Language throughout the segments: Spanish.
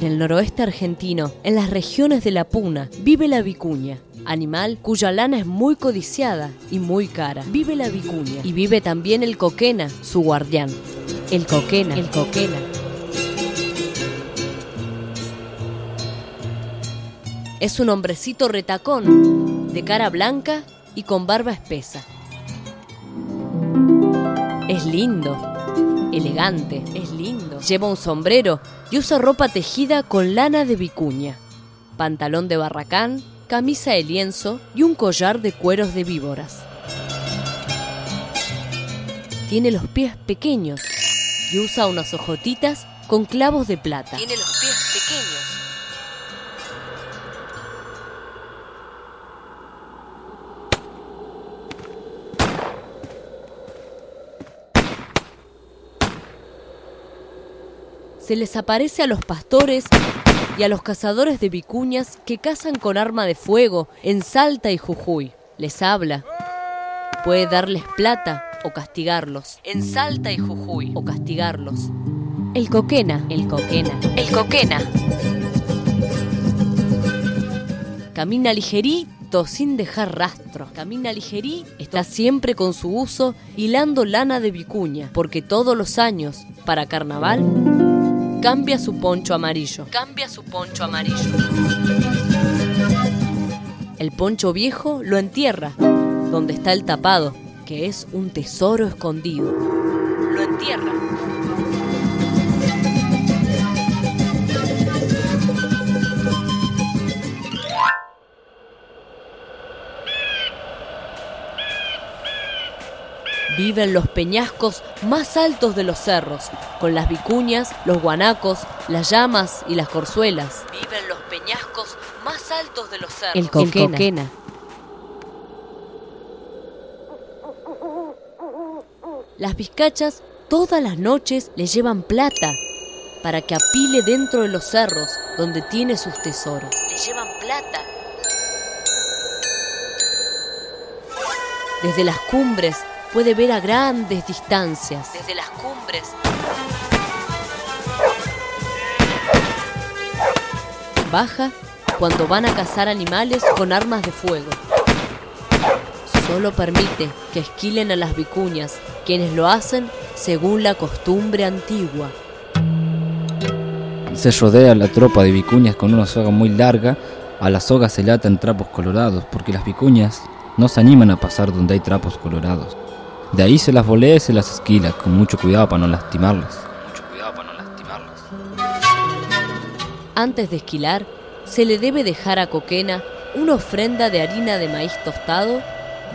En el noroeste argentino, en las regiones de la Puna, vive la vicuña, animal cuya lana es muy codiciada y muy cara. Vive la vicuña y vive también el coquena, su guardián. El coquena, el coquena. Es un hombrecito retacón, de cara blanca y con barba espesa. Es lindo, elegante, es lindo. Lleva un sombrero y usa ropa tejida con lana de vicuña, pantalón de barracán, camisa de lienzo y un collar de cueros de víboras. Tiene los pies pequeños y usa unas ojotitas con clavos de plata. Tiene los pies pequeños. Se les aparece a los pastores y a los cazadores de vicuñas que cazan con arma de fuego en Salta y Jujuy. Les habla. Puede darles plata o castigarlos. En Salta y Jujuy o castigarlos. El coquena, el coquena, el coquena. Camina ligerito sin dejar rastro. Camina ligerito. Está siempre con su uso hilando lana de vicuña, porque todos los años, para carnaval, cambia su poncho amarillo. Cambia su poncho amarillo. El poncho viejo lo entierra, donde está el tapado, que es un tesoro escondido. Lo entierra. Vive en los peñascos más altos de los cerros, con las vicuñas, los guanacos, las llamas y las corzuelas. Vive en los peñascos más altos de los cerros. El coquena. Las vizcachas todas las noches le llevan plata para que apile dentro de los cerros donde tiene sus tesoros. Le llevan plata. Desde las cumbres puede ver a grandes distancias. Desde las cumbres. Baja cuando van a cazar animales con armas de fuego. Solo permite que esquilen a las vicuñas, quienes lo hacen según la costumbre antigua. Se rodea la tropa de vicuñas con una soga muy larga. A la soga se le atan trapos colorados, porque las vicuñas no se animan a pasar donde hay trapos colorados. De ahí se las volea y se las esquila, con mucho cuidado para no lastimarlas. Antes de esquilar, se le debe dejar a Coquena una ofrenda de harina de maíz tostado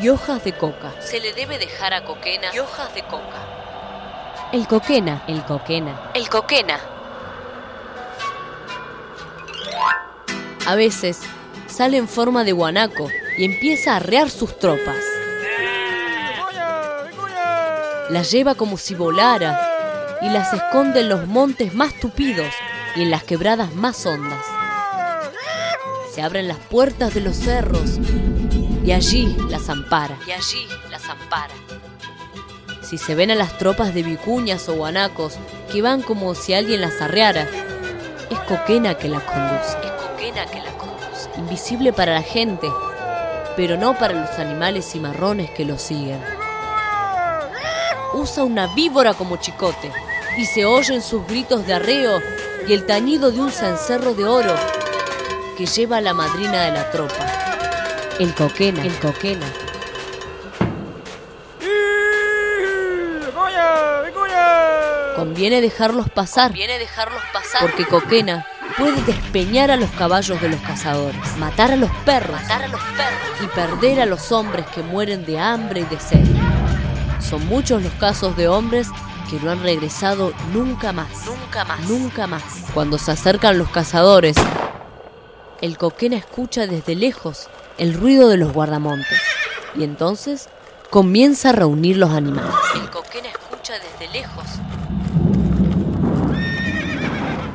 y hojas de coca. Se le debe dejar a Coquena y hojas de coca. El Coquena, el Coquena, el Coquena. A veces sale en forma de guanaco y empieza a arrear sus tropas. Las lleva como si volara y las esconde en los montes más tupidos y en las quebradas más hondas. Se abren las puertas de los cerros y allí las ampara. Y allí las ampara. Si se ven a las tropas de vicuñas o guanacos que van como si alguien las arreara, es Coquena que las conduce. Es Coquena que las conduce. Invisible para la gente, pero no para los animales cimarrones que lo siguen. Usa una víbora como chicote y se oyen sus gritos de arreo y el tañido de un cencerro de oro que lleva a la madrina de la tropa. El coquena, el coquena. Conviene dejarlos pasar. Conviene dejarlos pasar. Porque Coquena puede despeñar a los caballos de los cazadores, matar a los perros, matar a los perros y perder a los hombres que mueren de hambre y de sed. Son muchos los casos de hombres que no han regresado nunca más. Nunca más. Nunca más. Cuando se acercan los cazadores, el coquena escucha desde lejos el ruido de los guardamontes. Y entonces comienza a reunir los animales. El coquena escucha desde lejos.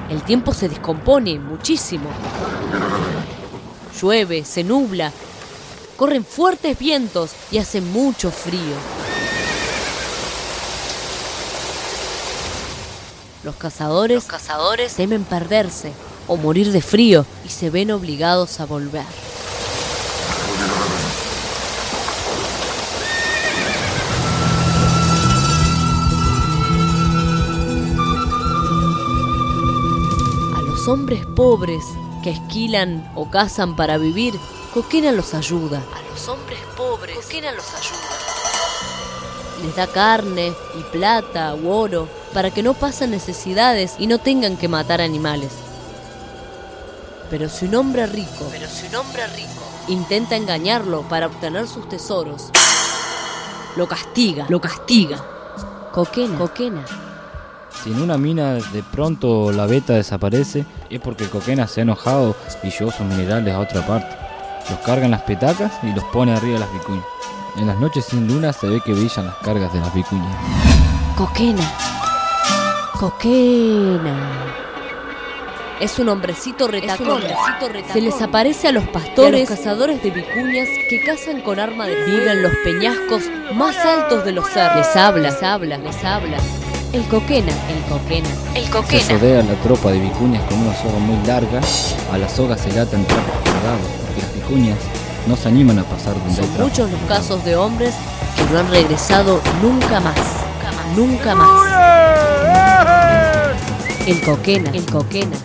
El tiempo se descompone muchísimo. Llueve, se nubla, corren fuertes vientos y hace mucho frío. Los cazadores, cazadores temen perderse o morir de frío y se ven obligados a volver. A los hombres pobres que esquilan o cazan para vivir, Coquena los ayuda. A los hombres pobres, Coquena los ayuda. Les da carne y plata u oro para que no pasen necesidades y no tengan que matar animales. Pero si un hombre rico, pero si un hombre rico intenta engañarlo para obtener sus tesoros, lo castiga, lo castiga. Coquena, coquena. Si en una mina de pronto la beta desaparece, es porque el Coquena se ha enojado y llevó sus minerales a otra parte. Los carga en las petacas y los pone arriba de las vicuñas. En las noches sin luna se ve que brillan las cargas de las vicuñas. Coquena. Coquena. Es un hombrecito retacón. Se les aparece a los pastores, cazadores de vicuñas que cazan con arma de fuego en los peñascos más altos de los cerros. Les habla, les habla, les habla. El coquena, el coquena, el Se coquena. rodea la tropa de vicuñas con una soga muy larga. A la soga se le atan trapos colgados porque las vicuñas no se animan a pasar donde Son muchos los casos de hombres que no han regresado nunca más. Nunca más. En Coquena, en Coquena.